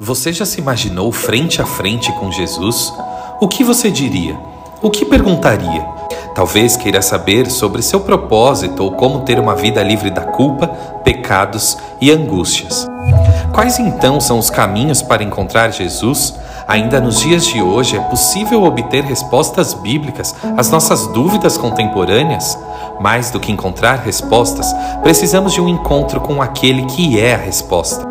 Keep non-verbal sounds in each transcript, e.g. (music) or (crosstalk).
Você já se imaginou frente a frente com Jesus? O que você diria? O que perguntaria? Talvez queira saber sobre seu propósito ou como ter uma vida livre da culpa, pecados e angústias. Quais então são os caminhos para encontrar Jesus? Ainda nos dias de hoje é possível obter respostas bíblicas às nossas dúvidas contemporâneas? Mais do que encontrar respostas, precisamos de um encontro com aquele que é a resposta.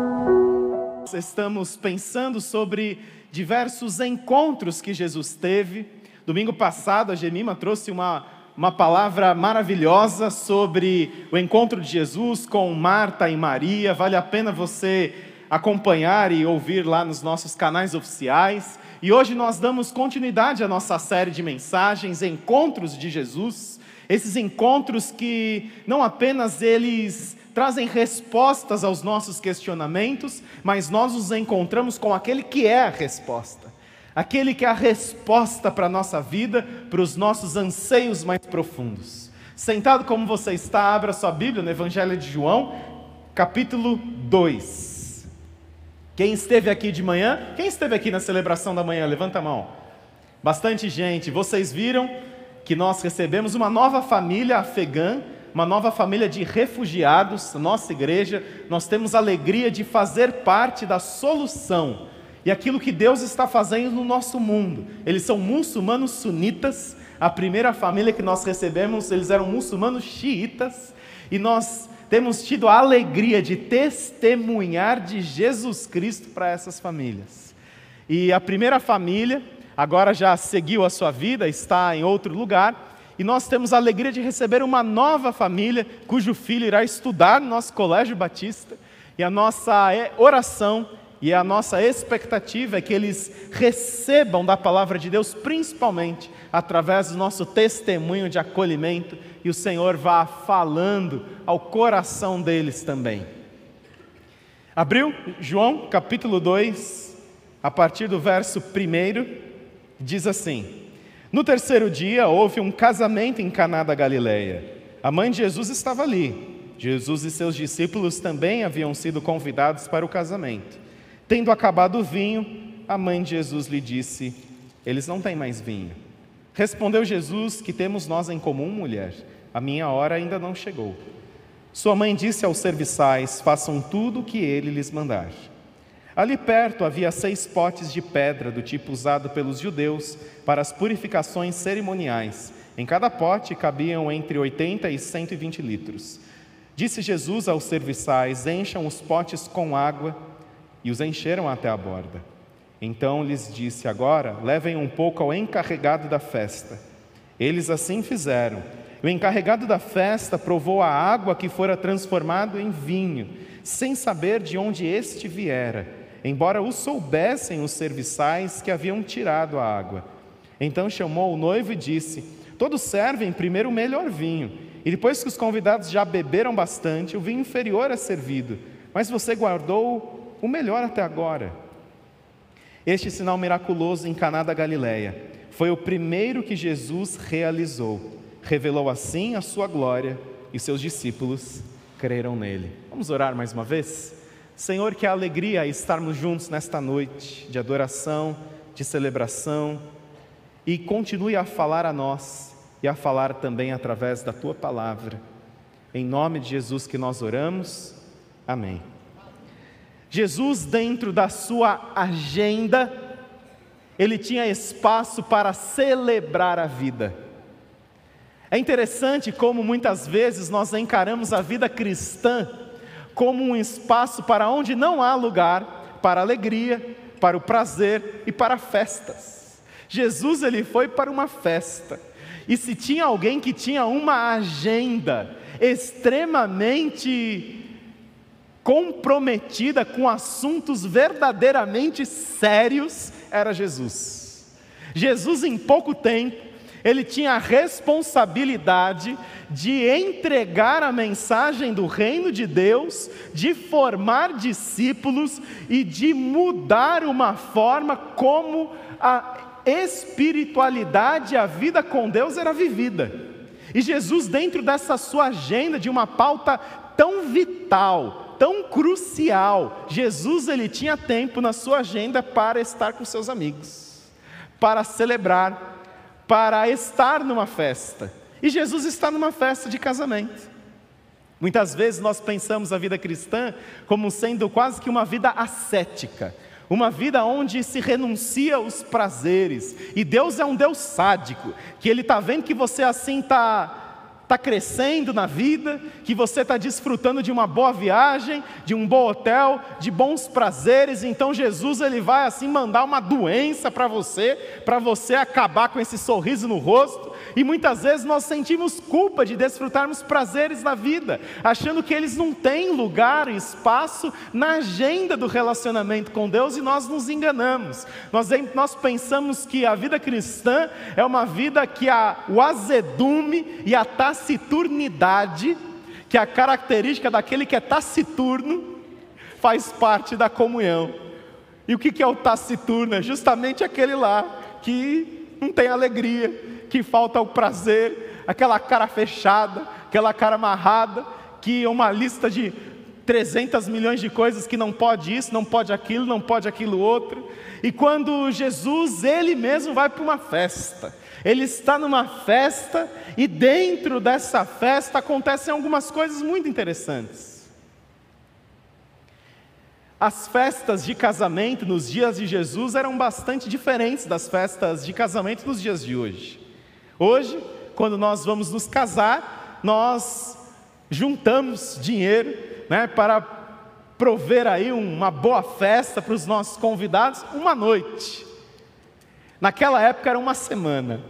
Estamos pensando sobre diversos encontros que Jesus teve. Domingo passado, a Gemima trouxe uma, uma palavra maravilhosa sobre o encontro de Jesus com Marta e Maria. Vale a pena você acompanhar e ouvir lá nos nossos canais oficiais. E hoje nós damos continuidade à nossa série de mensagens, Encontros de Jesus. Esses encontros que não apenas eles trazem respostas aos nossos questionamentos, mas nós nos encontramos com aquele que é a resposta. Aquele que é a resposta para a nossa vida, para os nossos anseios mais profundos. Sentado como você está, abra sua Bíblia no Evangelho de João, capítulo 2. Quem esteve aqui de manhã? Quem esteve aqui na celebração da manhã? Levanta a mão. Bastante gente. Vocês viram que nós recebemos uma nova família afegã uma nova família de refugiados, nossa igreja, nós temos alegria de fazer parte da solução. E aquilo que Deus está fazendo no nosso mundo. Eles são muçulmanos sunitas, a primeira família que nós recebemos, eles eram muçulmanos xiitas, e nós temos tido a alegria de testemunhar de Jesus Cristo para essas famílias. E a primeira família, agora já seguiu a sua vida, está em outro lugar, e nós temos a alegria de receber uma nova família cujo filho irá estudar no nosso colégio batista. E a nossa é, oração e a nossa expectativa é que eles recebam da palavra de Deus, principalmente através do nosso testemunho de acolhimento, e o Senhor vá falando ao coração deles também. Abriu João capítulo 2, a partir do verso 1, diz assim: no terceiro dia houve um casamento em Caná da Galileia. A mãe de Jesus estava ali. Jesus e seus discípulos também haviam sido convidados para o casamento. Tendo acabado o vinho, a mãe de Jesus lhe disse: Eles não têm mais vinho. Respondeu Jesus: Que temos nós em comum, mulher? A minha hora ainda não chegou. Sua mãe disse aos serviçais: Façam tudo o que ele lhes mandar. Ali perto havia seis potes de pedra do tipo usado pelos judeus para as purificações cerimoniais. Em cada pote cabiam entre 80 e 120 litros. Disse Jesus aos serviçais: Encham os potes com água, e os encheram até a borda. Então lhes disse: Agora levem um pouco ao encarregado da festa. Eles assim fizeram. O encarregado da festa provou a água que fora transformado em vinho, sem saber de onde este viera embora o soubessem os serviçais que haviam tirado a água. Então chamou o noivo e disse: Todos servem primeiro o melhor vinho, e depois que os convidados já beberam bastante, o vinho inferior é servido, mas você guardou o melhor até agora. Este sinal miraculoso em Caná da Galileia foi o primeiro que Jesus realizou. Revelou assim a sua glória e seus discípulos creram nele. Vamos orar mais uma vez? Senhor, que alegria estarmos juntos nesta noite de adoração, de celebração, e continue a falar a nós e a falar também através da tua palavra. Em nome de Jesus que nós oramos. Amém. Jesus, dentro da sua agenda, ele tinha espaço para celebrar a vida. É interessante como muitas vezes nós encaramos a vida cristã como um espaço para onde não há lugar para alegria, para o prazer e para festas. Jesus ele foi para uma festa. E se tinha alguém que tinha uma agenda extremamente comprometida com assuntos verdadeiramente sérios, era Jesus. Jesus, em pouco tempo, ele tinha a responsabilidade de entregar a mensagem do reino de Deus, de formar discípulos e de mudar uma forma como a espiritualidade, a vida com Deus era vivida. E Jesus, dentro dessa sua agenda de uma pauta tão vital, tão crucial. Jesus ele tinha tempo na sua agenda para estar com seus amigos, para celebrar, para estar numa festa. E Jesus está numa festa de casamento. Muitas vezes nós pensamos a vida cristã como sendo quase que uma vida ascética, uma vida onde se renuncia aos prazeres. E Deus é um Deus sádico, que Ele está vendo que você assim está está crescendo na vida, que você está desfrutando de uma boa viagem, de um bom hotel, de bons prazeres, então Jesus ele vai assim mandar uma doença para você, para você acabar com esse sorriso no rosto, e muitas vezes nós sentimos culpa de desfrutarmos prazeres na vida, achando que eles não têm lugar e espaço na agenda do relacionamento com Deus e nós nos enganamos. Nós, nós pensamos que a vida cristã é uma vida que a, o azedume e a taciturnidade, que é a característica daquele que é taciturno, faz parte da comunhão. E o que é o taciturno? É justamente aquele lá que não tem alegria, que falta o prazer, aquela cara fechada, aquela cara amarrada, que é uma lista de 300 milhões de coisas que não pode isso, não pode aquilo, não pode aquilo outro. E quando Jesus, ele mesmo vai para uma festa, ele está numa festa e dentro dessa festa acontecem algumas coisas muito interessantes. As festas de casamento nos dias de Jesus eram bastante diferentes das festas de casamento nos dias de hoje. Hoje, quando nós vamos nos casar, nós juntamos dinheiro né, para prover aí uma boa festa para os nossos convidados, uma noite. Naquela época era uma semana.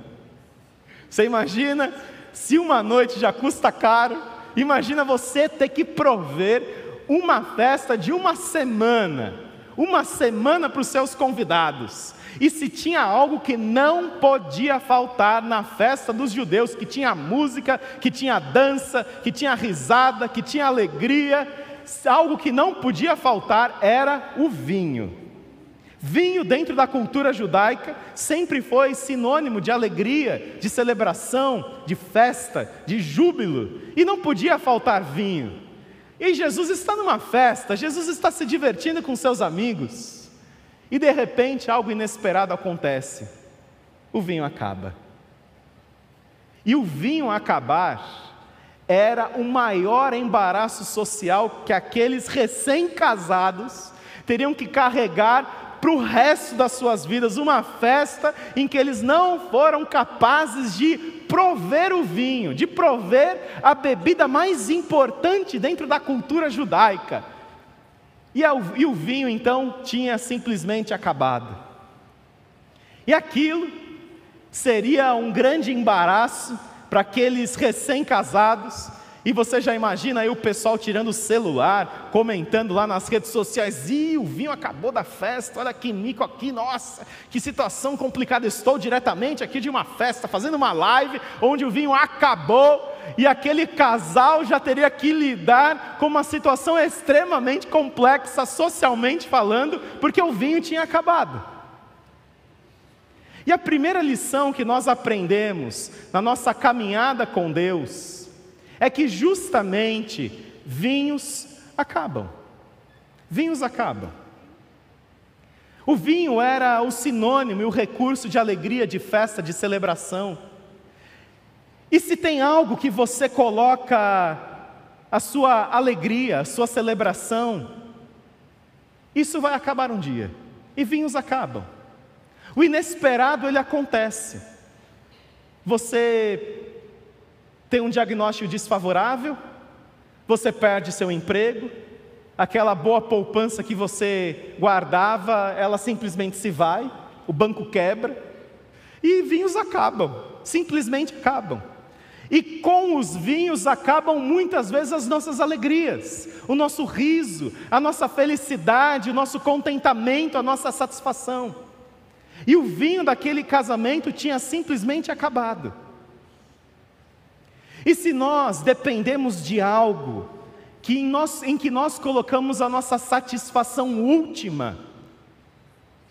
Você imagina se uma noite já custa caro, imagina você ter que prover uma festa de uma semana, uma semana para os seus convidados. E se tinha algo que não podia faltar na festa dos judeus, que tinha música, que tinha dança, que tinha risada, que tinha alegria, algo que não podia faltar era o vinho. Vinho, dentro da cultura judaica, sempre foi sinônimo de alegria, de celebração, de festa, de júbilo, e não podia faltar vinho. E Jesus está numa festa, Jesus está se divertindo com seus amigos. E de repente algo inesperado acontece: o vinho acaba. E o vinho acabar era o maior embaraço social que aqueles recém-casados teriam que carregar para o resto das suas vidas uma festa em que eles não foram capazes de prover o vinho, de prover a bebida mais importante dentro da cultura judaica e, e o vinho então tinha simplesmente acabado. E aquilo seria um grande embaraço para aqueles recém-casados. E você já imagina aí o pessoal tirando o celular, comentando lá nas redes sociais: Ih, o vinho acabou da festa, olha que mico aqui, nossa, que situação complicada. Estou diretamente aqui de uma festa, fazendo uma live onde o vinho acabou e aquele casal já teria que lidar com uma situação extremamente complexa, socialmente falando, porque o vinho tinha acabado. E a primeira lição que nós aprendemos na nossa caminhada com Deus é que justamente vinhos acabam. Vinhos acabam. O vinho era o sinônimo e o recurso de alegria, de festa, de celebração. E se tem algo que você coloca a sua alegria, a sua celebração, isso vai acabar um dia. E vinhos acabam. O inesperado ele acontece. Você tem um diagnóstico desfavorável, você perde seu emprego, aquela boa poupança que você guardava, ela simplesmente se vai, o banco quebra, e vinhos acabam, simplesmente acabam. E com os vinhos acabam muitas vezes as nossas alegrias, o nosso riso, a nossa felicidade, o nosso contentamento, a nossa satisfação. E o vinho daquele casamento tinha simplesmente acabado. E se nós dependemos de algo que em, nós, em que nós colocamos a nossa satisfação última,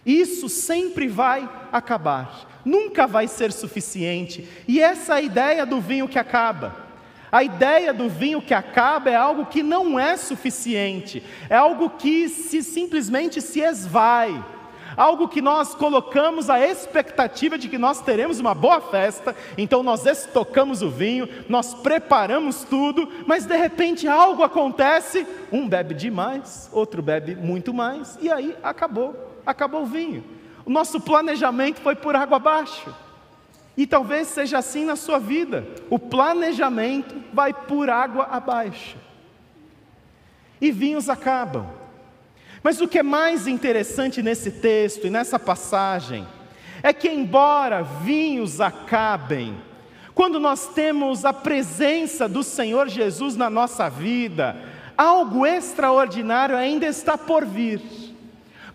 isso sempre vai acabar nunca vai ser suficiente. E essa é a ideia do vinho que acaba. A ideia do vinho que acaba é algo que não é suficiente, é algo que se simplesmente se esvai algo que nós colocamos a expectativa de que nós teremos uma boa festa, então nós estocamos o vinho, nós preparamos tudo, mas de repente algo acontece, um bebe demais, outro bebe muito mais, e aí acabou, acabou o vinho. O nosso planejamento foi por água abaixo. E talvez seja assim na sua vida. O planejamento vai por água abaixo. E vinhos acabam. Mas o que é mais interessante nesse texto e nessa passagem é que, embora vinhos acabem, quando nós temos a presença do Senhor Jesus na nossa vida, algo extraordinário ainda está por vir.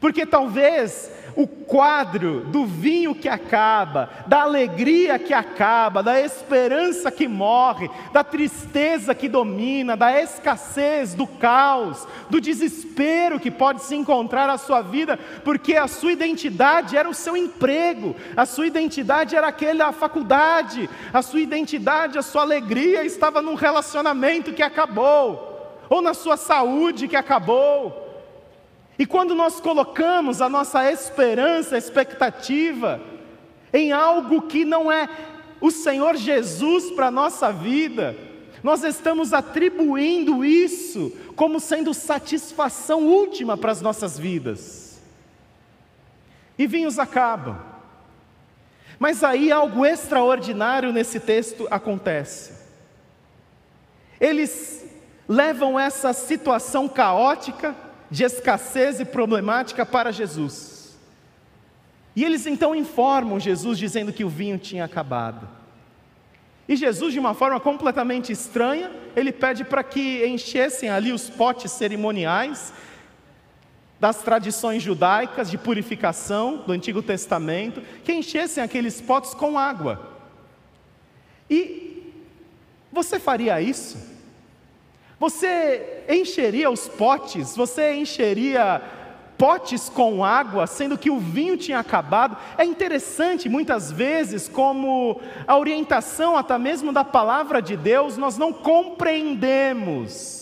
Porque talvez o quadro do vinho que acaba, da alegria que acaba, da esperança que morre, da tristeza que domina, da escassez, do caos, do desespero que pode se encontrar na sua vida, porque a sua identidade era o seu emprego, a sua identidade era aquela faculdade, a sua identidade, a sua alegria estava num relacionamento que acabou, ou na sua saúde que acabou e quando nós colocamos a nossa esperança, expectativa em algo que não é o Senhor Jesus para a nossa vida, nós estamos atribuindo isso como sendo satisfação última para as nossas vidas. E vinhos acabam. Mas aí algo extraordinário nesse texto acontece. Eles levam essa situação caótica, de escassez e problemática para Jesus. E eles então informam Jesus dizendo que o vinho tinha acabado. E Jesus, de uma forma completamente estranha, ele pede para que enchessem ali os potes cerimoniais das tradições judaicas de purificação do Antigo Testamento, que enchessem aqueles potes com água. E você faria isso? Você encheria os potes, você encheria potes com água, sendo que o vinho tinha acabado. É interessante, muitas vezes, como a orientação até mesmo da palavra de Deus, nós não compreendemos.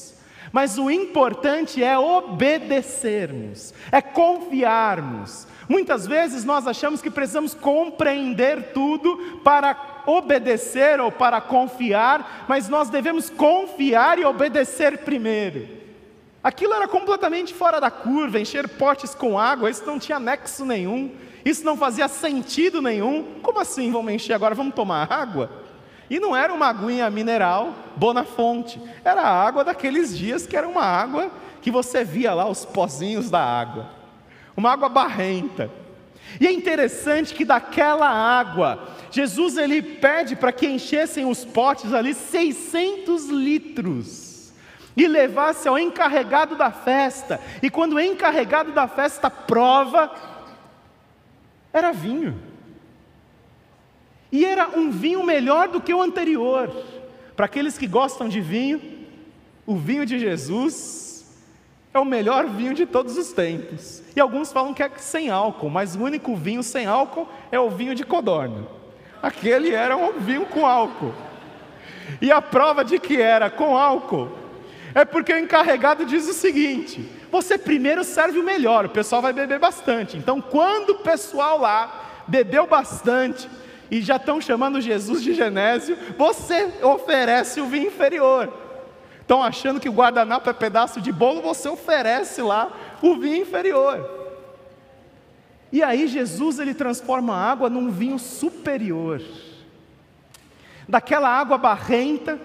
Mas o importante é obedecermos, é confiarmos. Muitas vezes nós achamos que precisamos compreender tudo para obedecer ou para confiar, mas nós devemos confiar e obedecer primeiro. Aquilo era completamente fora da curva, encher potes com água, isso não tinha nexo nenhum, isso não fazia sentido nenhum. Como assim vamos encher agora? Vamos tomar água? E não era uma aguinha mineral Bonafonte, era a água daqueles dias que era uma água que você via lá os pozinhos da água, uma água barrenta. E é interessante que daquela água, Jesus ele pede para que enchessem os potes ali 600 litros e levasse ao encarregado da festa. E quando o encarregado da festa prova, era vinho. E era um vinho melhor do que o anterior. Para aqueles que gostam de vinho, o vinho de Jesus é o melhor vinho de todos os tempos. E alguns falam que é sem álcool, mas o único vinho sem álcool é o vinho de codorna. Aquele era um vinho com álcool. E a prova de que era com álcool é porque o encarregado diz o seguinte: você primeiro serve o melhor, o pessoal vai beber bastante. Então, quando o pessoal lá bebeu bastante e já estão chamando Jesus de Genésio, você oferece o vinho inferior. Estão achando que o guardanapo é pedaço de bolo, você oferece lá o vinho inferior. E aí Jesus ele transforma a água num vinho superior. Daquela água barrenta,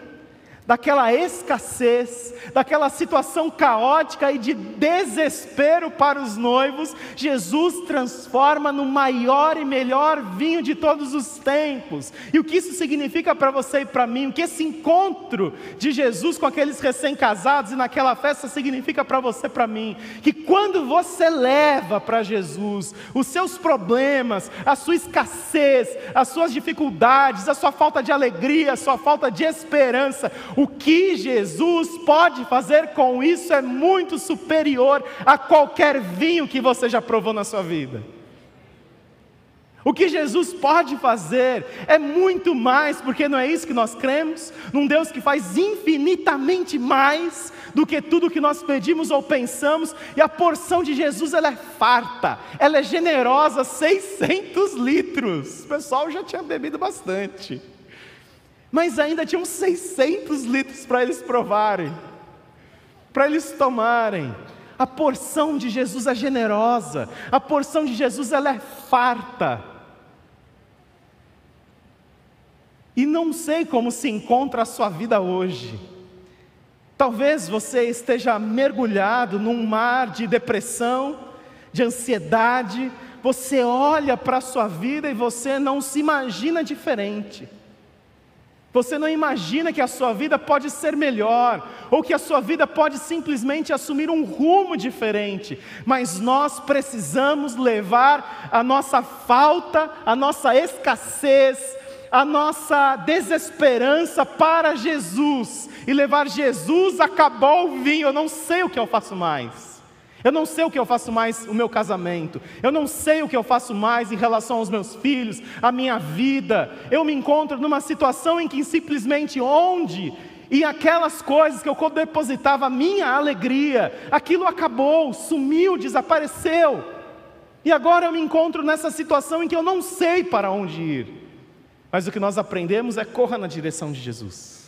daquela escassez, daquela situação caótica e de desespero para os noivos, Jesus transforma no maior e melhor vinho de todos os tempos. E o que isso significa para você e para mim? O que esse encontro de Jesus com aqueles recém-casados e naquela festa significa para você e para mim? Que quando você leva para Jesus os seus problemas, a sua escassez, as suas dificuldades, a sua falta de alegria, a sua falta de esperança, o que Jesus pode fazer com isso é muito superior a qualquer vinho que você já provou na sua vida. O que Jesus pode fazer é muito mais, porque não é isso que nós cremos, num Deus que faz infinitamente mais do que tudo que nós pedimos ou pensamos, e a porção de Jesus ela é farta, ela é generosa, 600 litros. O pessoal já tinha bebido bastante, mas ainda tinham 600 litros para eles provarem, para eles tomarem. A porção de Jesus é generosa, a porção de Jesus ela é farta. E não sei como se encontra a sua vida hoje. Talvez você esteja mergulhado num mar de depressão, de ansiedade. Você olha para a sua vida e você não se imagina diferente. Você não imagina que a sua vida pode ser melhor, ou que a sua vida pode simplesmente assumir um rumo diferente, mas nós precisamos levar a nossa falta, a nossa escassez, a nossa desesperança para Jesus. E levar Jesus, acabou o vinho, eu não sei o que eu faço mais. Eu não sei o que eu faço mais o meu casamento. Eu não sei o que eu faço mais em relação aos meus filhos, a minha vida. Eu me encontro numa situação em que simplesmente onde e aquelas coisas que eu depositava a minha alegria, aquilo acabou, sumiu, desapareceu. E agora eu me encontro nessa situação em que eu não sei para onde ir. Mas o que nós aprendemos é corra na direção de Jesus.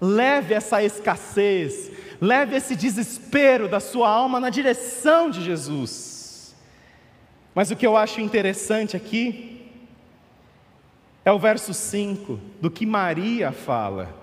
Leve essa escassez, leve esse desespero da sua alma na direção de Jesus. Mas o que eu acho interessante aqui é o verso 5 do que Maria fala.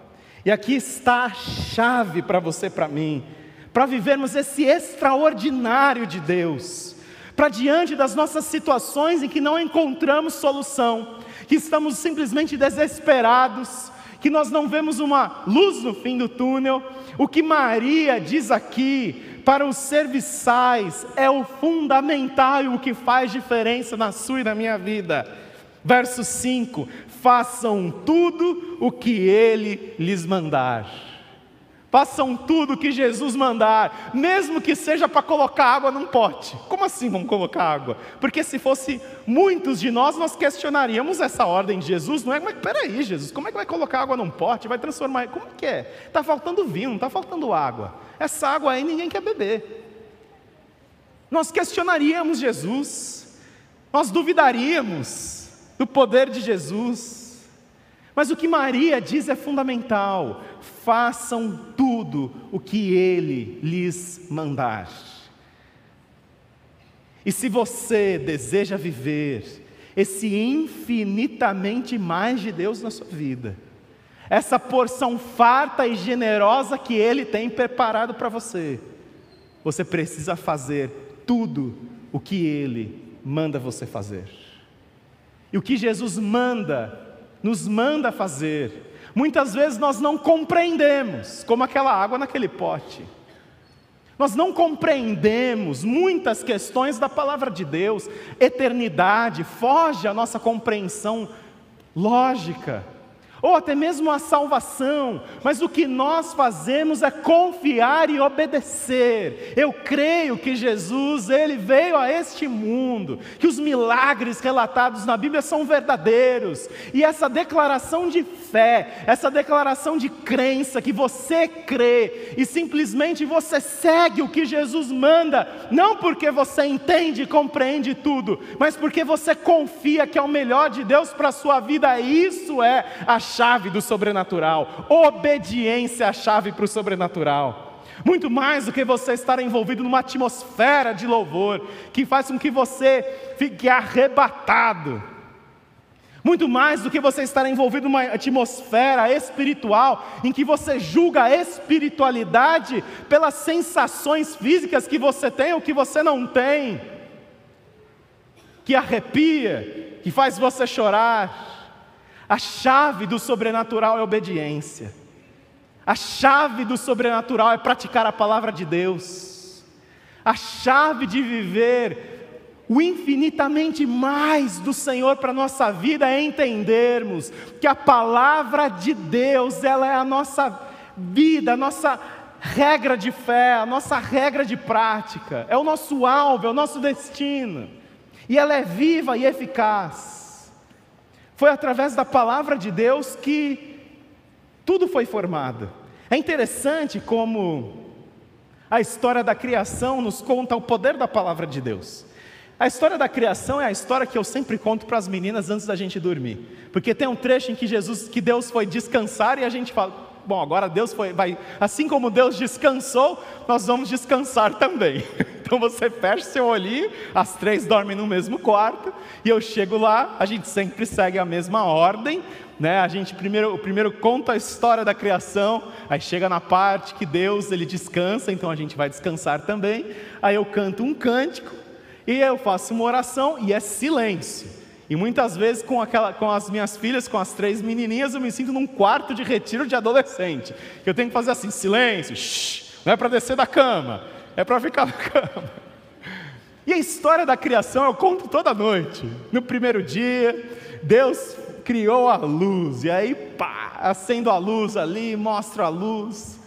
E aqui está a chave para você, para mim, para vivermos esse extraordinário de Deus para diante das nossas situações em que não encontramos solução, que estamos simplesmente desesperados, que nós não vemos uma luz no fim do túnel. O que Maria diz aqui para os serviçais é o fundamental e o que faz diferença na sua e na minha vida. Verso 5: façam tudo o que ele lhes mandar. Façam tudo que Jesus mandar, mesmo que seja para colocar água num pote. Como assim vamos colocar água? Porque se fosse muitos de nós, nós questionaríamos essa ordem de Jesus. Não é, mas peraí, Jesus, como é que vai colocar água num pote? Vai transformar. Como que é? Está faltando vinho, está faltando água. Essa água aí ninguém quer beber. Nós questionaríamos Jesus, nós duvidaríamos do poder de Jesus. Mas o que Maria diz é fundamental: façam tudo o que Ele lhes mandar. E se você deseja viver esse infinitamente mais de Deus na sua vida, essa porção farta e generosa que Ele tem preparado para você, você precisa fazer tudo o que Ele manda você fazer. E o que Jesus manda nos manda fazer. Muitas vezes nós não compreendemos, como aquela água naquele pote. Nós não compreendemos muitas questões da palavra de Deus, eternidade, foge à nossa compreensão lógica ou até mesmo a salvação, mas o que nós fazemos é confiar e obedecer. Eu creio que Jesus, ele veio a este mundo, que os milagres relatados na Bíblia são verdadeiros, e essa declaração de fé, essa declaração de crença que você crê e simplesmente você segue o que Jesus manda, não porque você entende e compreende tudo, mas porque você confia que é o melhor de Deus para a sua vida, isso é a chave do sobrenatural. Obediência é a chave para o sobrenatural. Muito mais do que você estar envolvido numa atmosfera de louvor que faz com que você fique arrebatado. Muito mais do que você estar envolvido numa atmosfera espiritual em que você julga a espiritualidade pelas sensações físicas que você tem ou que você não tem, que arrepia, que faz você chorar. A chave do sobrenatural é obediência. A chave do sobrenatural é praticar a palavra de Deus. A chave de viver o infinitamente mais do Senhor para a nossa vida é entendermos que a palavra de Deus, ela é a nossa vida, a nossa regra de fé, a nossa regra de prática, é o nosso alvo, é o nosso destino. e ela é viva e eficaz. Foi através da palavra de Deus que tudo foi formado. É interessante como a história da criação nos conta o poder da palavra de Deus. A história da criação é a história que eu sempre conto para as meninas antes da gente dormir. Porque tem um trecho em que Jesus, que Deus foi descansar e a gente fala: "Bom, agora Deus foi vai, assim como Deus descansou, nós vamos descansar também". (laughs) Então você fecha seu olhinho, as três dormem no mesmo quarto, e eu chego lá, a gente sempre segue a mesma ordem, né? A gente primeiro, primeiro conta a história da criação, aí chega na parte que Deus ele descansa, então a gente vai descansar também. Aí eu canto um cântico e eu faço uma oração e é silêncio. E muitas vezes com, aquela, com as minhas filhas, com as três menininhas, eu me sinto num quarto de retiro de adolescente. Eu tenho que fazer assim, silêncio, shh, não é para descer da cama, é para ficar na (laughs) cama. E a história da criação eu conto toda noite. No primeiro dia, Deus criou a luz, e aí pá, acendo a luz ali, mostra a luz.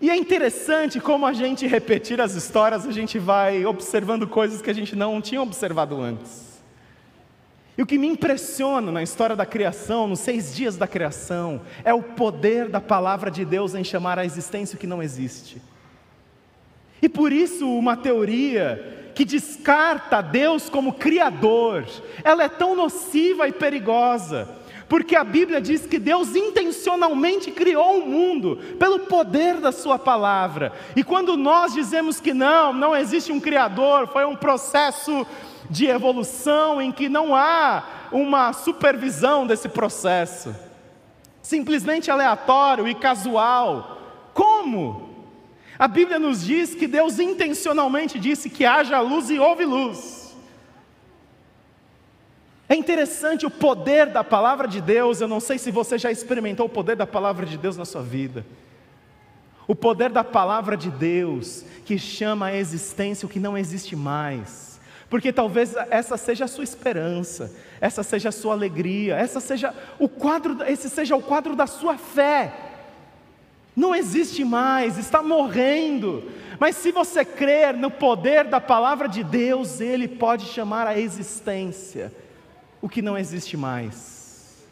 E é interessante como a gente repetir as histórias, a gente vai observando coisas que a gente não tinha observado antes. E o que me impressiona na história da criação, nos seis dias da criação, é o poder da palavra de Deus em chamar a existência o que não existe. E por isso, uma teoria que descarta Deus como Criador, ela é tão nociva e perigosa, porque a Bíblia diz que Deus intencionalmente criou o mundo pelo poder da Sua palavra, e quando nós dizemos que não, não existe um Criador, foi um processo de evolução em que não há uma supervisão desse processo, simplesmente aleatório e casual. Como? A Bíblia nos diz que Deus intencionalmente disse que haja luz e houve luz. É interessante o poder da palavra de Deus. Eu não sei se você já experimentou o poder da palavra de Deus na sua vida. O poder da palavra de Deus que chama a existência o que não existe mais. Porque talvez essa seja a sua esperança, essa seja a sua alegria, essa seja o quadro, esse seja o quadro da sua fé não existe mais, está morrendo. Mas se você crer no poder da palavra de Deus, Ele pode chamar a existência o que não existe mais.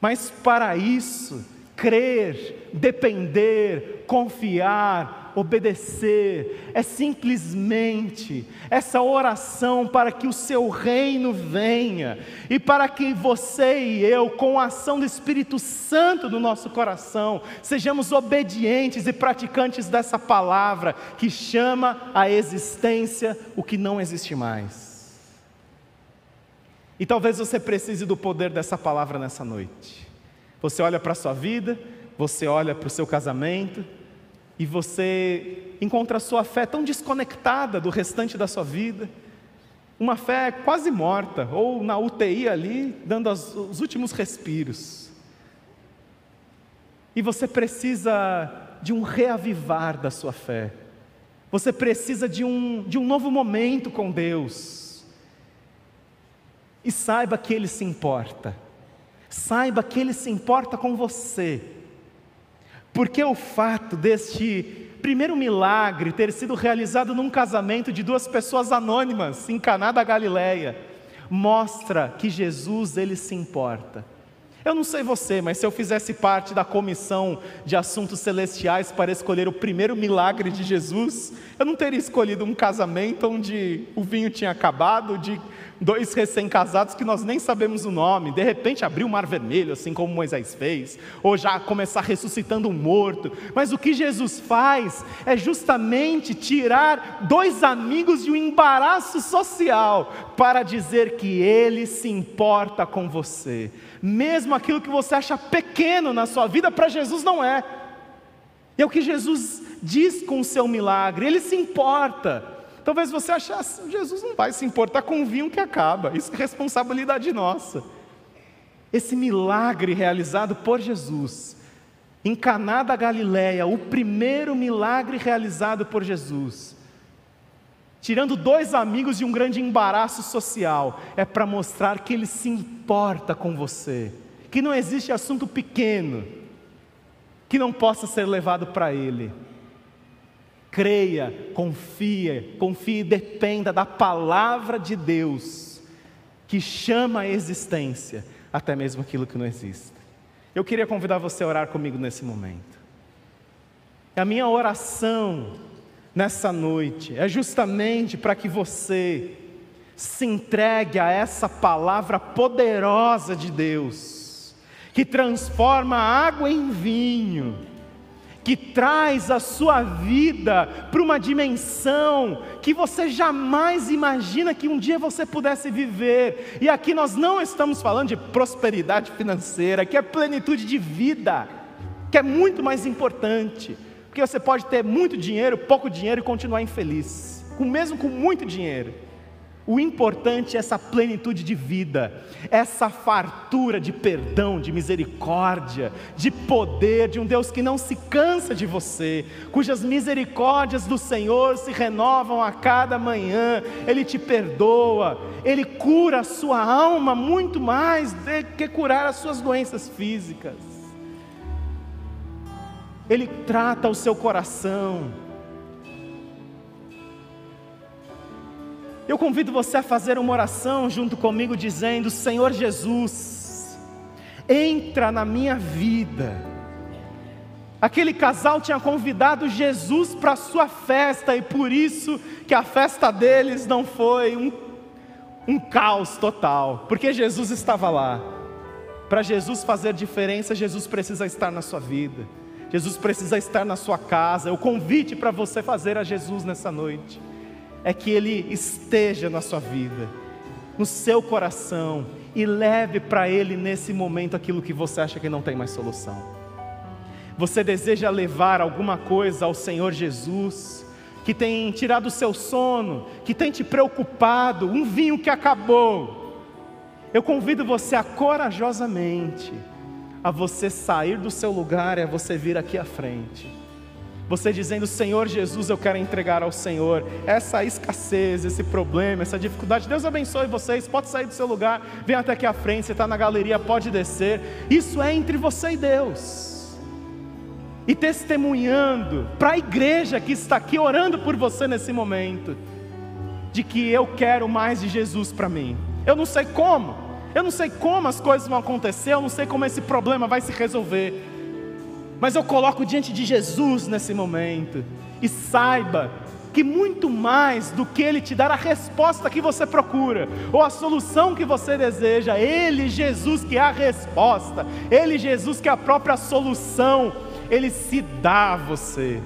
Mas para isso, crer, depender, confiar, obedecer, é simplesmente essa oração para que o seu reino venha e para que você e eu, com a ação do Espírito Santo no nosso coração, sejamos obedientes e praticantes dessa palavra que chama a existência o que não existe mais. E talvez você precise do poder dessa palavra nessa noite. Você olha para a sua vida, você olha para o seu casamento, e você encontra a sua fé tão desconectada do restante da sua vida, uma fé quase morta, ou na UTI ali, dando as, os últimos respiros. E você precisa de um reavivar da sua fé, você precisa de um, de um novo momento com Deus. E saiba que Ele se importa, saiba que Ele se importa com você. Porque o fato deste primeiro milagre ter sido realizado num casamento de duas pessoas anônimas em Caná da Galileia mostra que Jesus ele se importa. Eu não sei você, mas se eu fizesse parte da comissão de assuntos celestiais para escolher o primeiro milagre de Jesus, eu não teria escolhido um casamento onde o vinho tinha acabado, de dois recém-casados que nós nem sabemos o nome, de repente abrir o mar vermelho, assim como Moisés fez, ou já começar ressuscitando um morto. Mas o que Jesus faz é justamente tirar dois amigos de um embaraço social para dizer que ele se importa com você. Mesmo aquilo que você acha pequeno na sua vida, para Jesus não é. E é o que Jesus diz com o seu milagre, ele se importa. Talvez você achasse, Jesus não vai se importar com o vinho que acaba, isso é responsabilidade nossa. Esse milagre realizado por Jesus, em Caná da Galileia, o primeiro milagre realizado por Jesus, tirando dois amigos de um grande embaraço social, é para mostrar que ele se importa com você, que não existe assunto pequeno que não possa ser levado para ele. Creia, confia, confie e dependa da palavra de Deus, que chama a existência até mesmo aquilo que não existe. Eu queria convidar você a orar comigo nesse momento. A minha oração nessa noite é justamente para que você se entregue a essa palavra poderosa de Deus, que transforma água em vinho, que traz a sua vida para uma dimensão que você jamais imagina que um dia você pudesse viver. E aqui nós não estamos falando de prosperidade financeira, que é plenitude de vida, que é muito mais importante. Porque você pode ter muito dinheiro, pouco dinheiro e continuar infeliz, mesmo com muito dinheiro. O importante é essa plenitude de vida, essa fartura de perdão, de misericórdia, de poder de um Deus que não se cansa de você, cujas misericórdias do Senhor se renovam a cada manhã, Ele te perdoa, Ele cura a sua alma muito mais do que curar as suas doenças físicas. Ele trata o seu coração. Eu convido você a fazer uma oração junto comigo, dizendo: Senhor Jesus, entra na minha vida. Aquele casal tinha convidado Jesus para a sua festa, e por isso que a festa deles não foi um, um caos total, porque Jesus estava lá. Para Jesus fazer diferença, Jesus precisa estar na sua vida. Jesus precisa estar na sua casa. O convite para você fazer a Jesus nessa noite é que Ele esteja na sua vida, no seu coração, e leve para Ele nesse momento aquilo que você acha que não tem mais solução. Você deseja levar alguma coisa ao Senhor Jesus, que tem tirado o seu sono, que tem te preocupado, um vinho que acabou. Eu convido você a corajosamente a você sair do seu lugar e a você vir aqui à frente. Você dizendo, Senhor Jesus, eu quero entregar ao Senhor essa escassez, esse problema, essa dificuldade. Deus abençoe vocês. Pode sair do seu lugar, vem até aqui à frente. Você está na galeria, pode descer. Isso é entre você e Deus. E testemunhando para a igreja que está aqui orando por você nesse momento, de que eu quero mais de Jesus para mim. Eu não sei como, eu não sei como as coisas vão acontecer, eu não sei como esse problema vai se resolver. Mas eu coloco diante de Jesus nesse momento. E saiba que muito mais do que Ele te dar a resposta que você procura, ou a solução que você deseja, Ele, Jesus, que é a resposta, Ele, Jesus, que é a própria solução, Ele se dá a você,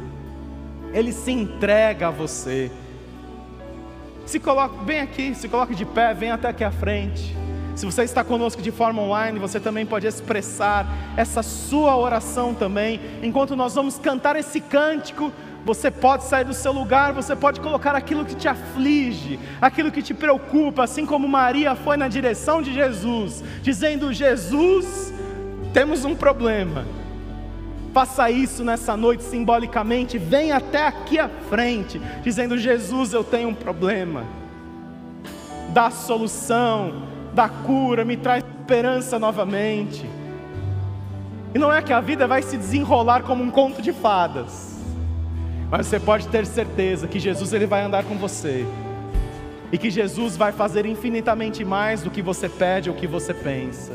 Ele se entrega a você. Se coloque bem aqui, se coloque de pé, vem até aqui à frente. Se você está conosco de forma online, você também pode expressar essa sua oração também. Enquanto nós vamos cantar esse cântico, você pode sair do seu lugar, você pode colocar aquilo que te aflige, aquilo que te preocupa, assim como Maria foi na direção de Jesus, dizendo: Jesus, temos um problema. Faça isso nessa noite simbolicamente, vem até aqui à frente, dizendo: Jesus, eu tenho um problema. Dá solução, da cura, me traz esperança novamente. E não é que a vida vai se desenrolar como um conto de fadas, mas você pode ter certeza que Jesus ele vai andar com você e que Jesus vai fazer infinitamente mais do que você pede ou que você pensa.